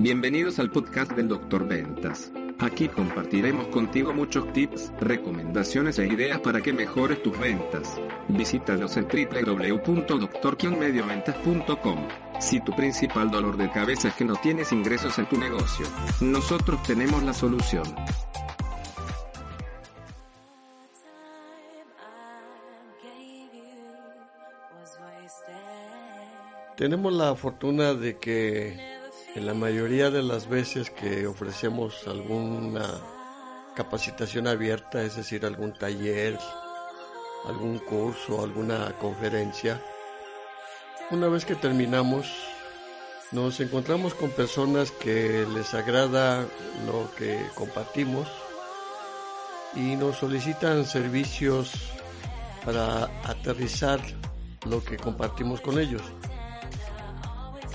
Bienvenidos al podcast del Dr. Ventas. Aquí compartiremos contigo muchos tips, recomendaciones e ideas para que mejores tus ventas. Visítanos en www.doctor-medioventas.com. Si tu principal dolor de cabeza es que no tienes ingresos en tu negocio, nosotros tenemos la solución. Tenemos la fortuna de que en la mayoría de las veces que ofrecemos alguna capacitación abierta, es decir, algún taller, algún curso, alguna conferencia, una vez que terminamos, nos encontramos con personas que les agrada lo que compartimos y nos solicitan servicios para aterrizar lo que compartimos con ellos.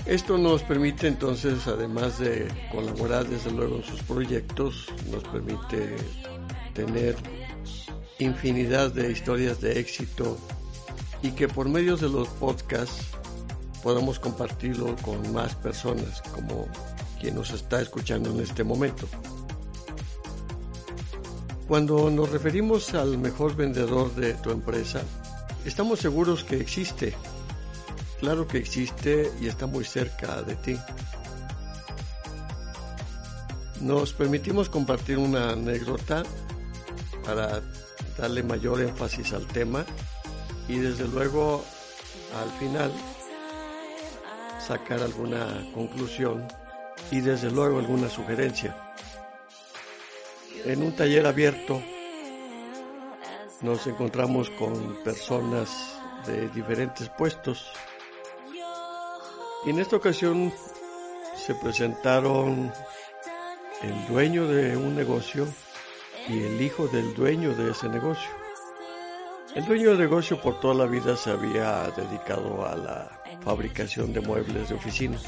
Esto nos permite entonces, además de colaborar desde luego en sus proyectos, nos permite tener infinidad de historias de éxito y que por medio de los podcasts podamos compartirlo con más personas como quien nos está escuchando en este momento. Cuando nos referimos al mejor vendedor de tu empresa, estamos seguros que existe Claro que existe y está muy cerca de ti. Nos permitimos compartir una anécdota para darle mayor énfasis al tema y desde luego al final sacar alguna conclusión y desde luego alguna sugerencia. En un taller abierto nos encontramos con personas de diferentes puestos y en esta ocasión se presentaron el dueño de un negocio y el hijo del dueño de ese negocio. El dueño del negocio por toda la vida se había dedicado a la fabricación de muebles de oficina.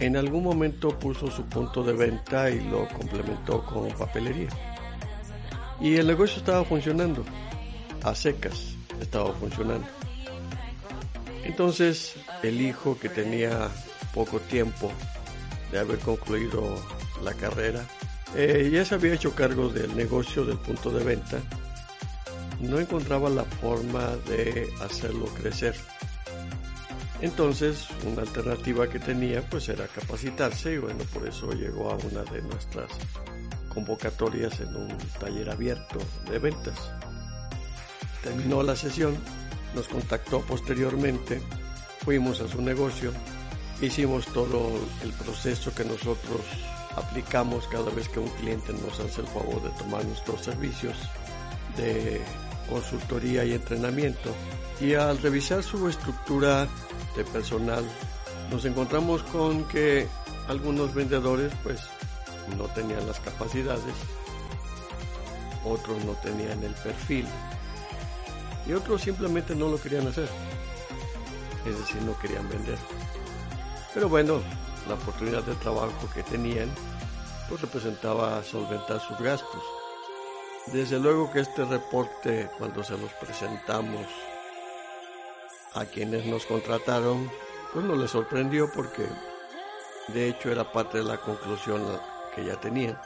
En algún momento puso su punto de venta y lo complementó con papelería. Y el negocio estaba funcionando, a secas estaba funcionando. Entonces el hijo que tenía poco tiempo de haber concluido la carrera, eh, ya se había hecho cargo del negocio del punto de venta, no encontraba la forma de hacerlo crecer. Entonces, una alternativa que tenía pues era capacitarse y bueno, por eso llegó a una de nuestras convocatorias en un taller abierto de ventas. Terminó la sesión nos contactó posteriormente, fuimos a su negocio, hicimos todo el proceso que nosotros aplicamos cada vez que un cliente nos hace el favor de tomar nuestros servicios de consultoría y entrenamiento. Y al revisar su estructura de personal, nos encontramos con que algunos vendedores pues no tenían las capacidades, otros no tenían el perfil y otros simplemente no lo querían hacer. Es decir, no querían vender. Pero bueno, la oportunidad de trabajo que tenían pues representaba solventar sus gastos. Desde luego que este reporte, cuando se los presentamos a quienes nos contrataron, pues no les sorprendió porque de hecho era parte de la conclusión que ya tenían.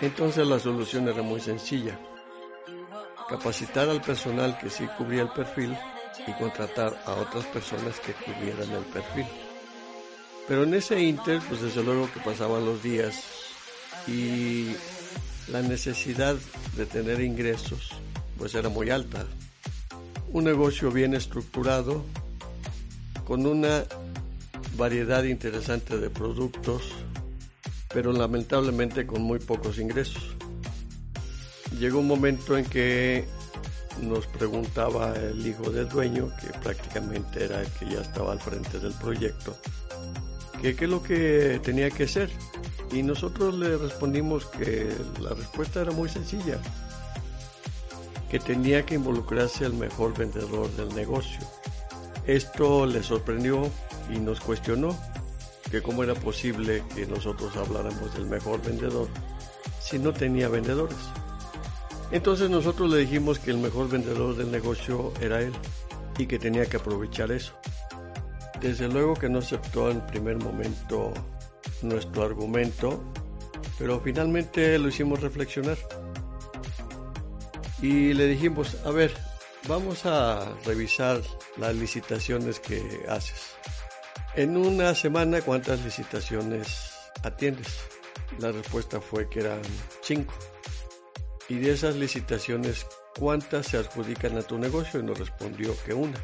Entonces la solución era muy sencilla capacitar al personal que sí cubría el perfil y contratar a otras personas que cubrieran el perfil. Pero en ese inter, pues desde luego que pasaban los días y la necesidad de tener ingresos pues era muy alta. Un negocio bien estructurado, con una variedad interesante de productos, pero lamentablemente con muy pocos ingresos llegó un momento en que nos preguntaba el hijo del dueño, que prácticamente era el que ya estaba al frente del proyecto, que qué es lo que tenía que hacer. Y nosotros le respondimos que la respuesta era muy sencilla, que tenía que involucrarse el mejor vendedor del negocio. Esto le sorprendió y nos cuestionó que cómo era posible que nosotros habláramos del mejor vendedor si no tenía vendedores. Entonces nosotros le dijimos que el mejor vendedor del negocio era él y que tenía que aprovechar eso. Desde luego que no aceptó en primer momento nuestro argumento, pero finalmente lo hicimos reflexionar. Y le dijimos, a ver, vamos a revisar las licitaciones que haces. En una semana, ¿cuántas licitaciones atiendes? La respuesta fue que eran cinco. Y de esas licitaciones, ¿cuántas se adjudican a tu negocio? Y nos respondió que una.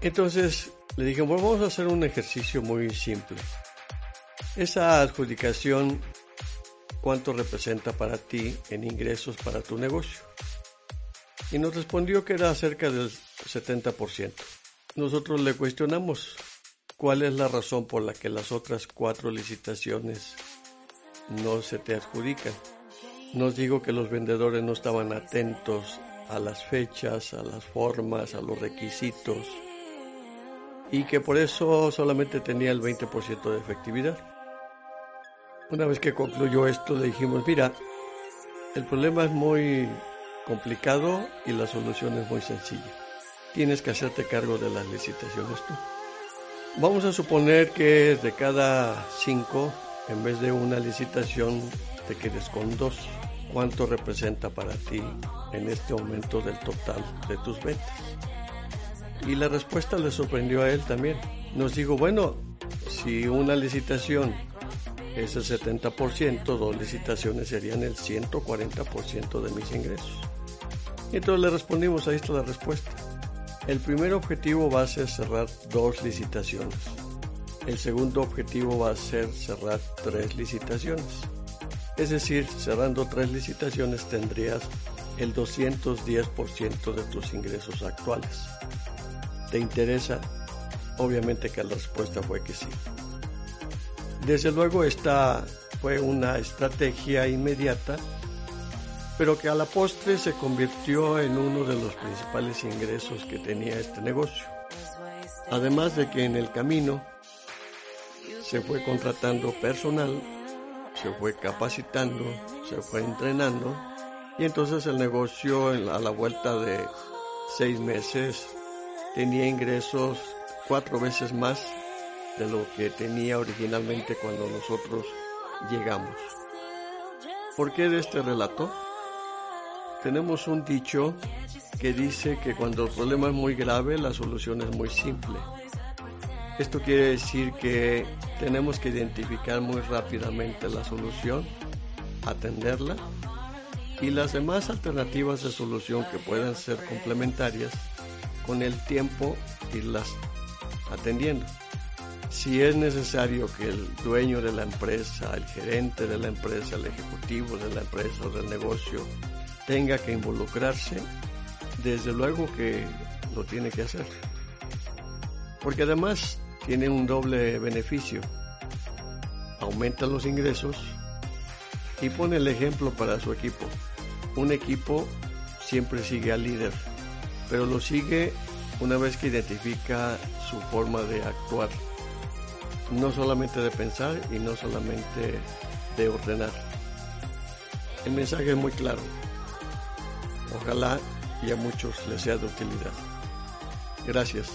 Entonces le dije, bueno, vamos a hacer un ejercicio muy simple. Esa adjudicación, ¿cuánto representa para ti en ingresos para tu negocio? Y nos respondió que era cerca del 70%. Nosotros le cuestionamos cuál es la razón por la que las otras cuatro licitaciones no se te adjudican. Nos digo que los vendedores no estaban atentos a las fechas, a las formas, a los requisitos y que por eso solamente tenía el 20% de efectividad. Una vez que concluyó esto le dijimos, mira, el problema es muy complicado y la solución es muy sencilla. Tienes que hacerte cargo de las licitaciones tú. Vamos a suponer que de cada cinco, en vez de una licitación, te quedes con dos. ¿Cuánto representa para ti en este momento del total de tus ventas? Y la respuesta le sorprendió a él también. Nos dijo, bueno, si una licitación es el 70%, dos licitaciones serían el 140% de mis ingresos. Entonces le respondimos, ahí está la respuesta. El primer objetivo va a ser cerrar dos licitaciones. El segundo objetivo va a ser cerrar tres licitaciones. Es decir, cerrando tres licitaciones tendrías el 210% de tus ingresos actuales. ¿Te interesa? Obviamente que la respuesta fue que sí. Desde luego esta fue una estrategia inmediata, pero que a la postre se convirtió en uno de los principales ingresos que tenía este negocio. Además de que en el camino se fue contratando personal, se fue capacitando, se fue entrenando y entonces el negocio a la vuelta de seis meses tenía ingresos cuatro veces más de lo que tenía originalmente cuando nosotros llegamos. ¿Por qué de este relato? Tenemos un dicho que dice que cuando el problema es muy grave, la solución es muy simple. Esto quiere decir que tenemos que identificar muy rápidamente la solución, atenderla y las demás alternativas de solución que puedan ser complementarias con el tiempo irlas atendiendo. Si es necesario que el dueño de la empresa, el gerente de la empresa, el ejecutivo de la empresa o del negocio tenga que involucrarse, desde luego que lo tiene que hacer. Porque además tiene un doble beneficio. Aumenta los ingresos y pone el ejemplo para su equipo. Un equipo siempre sigue al líder pero lo sigue una vez que identifica su forma de actuar, no solamente de pensar y no solamente de ordenar. El mensaje es muy claro. Ojalá y a muchos les sea de utilidad. Gracias.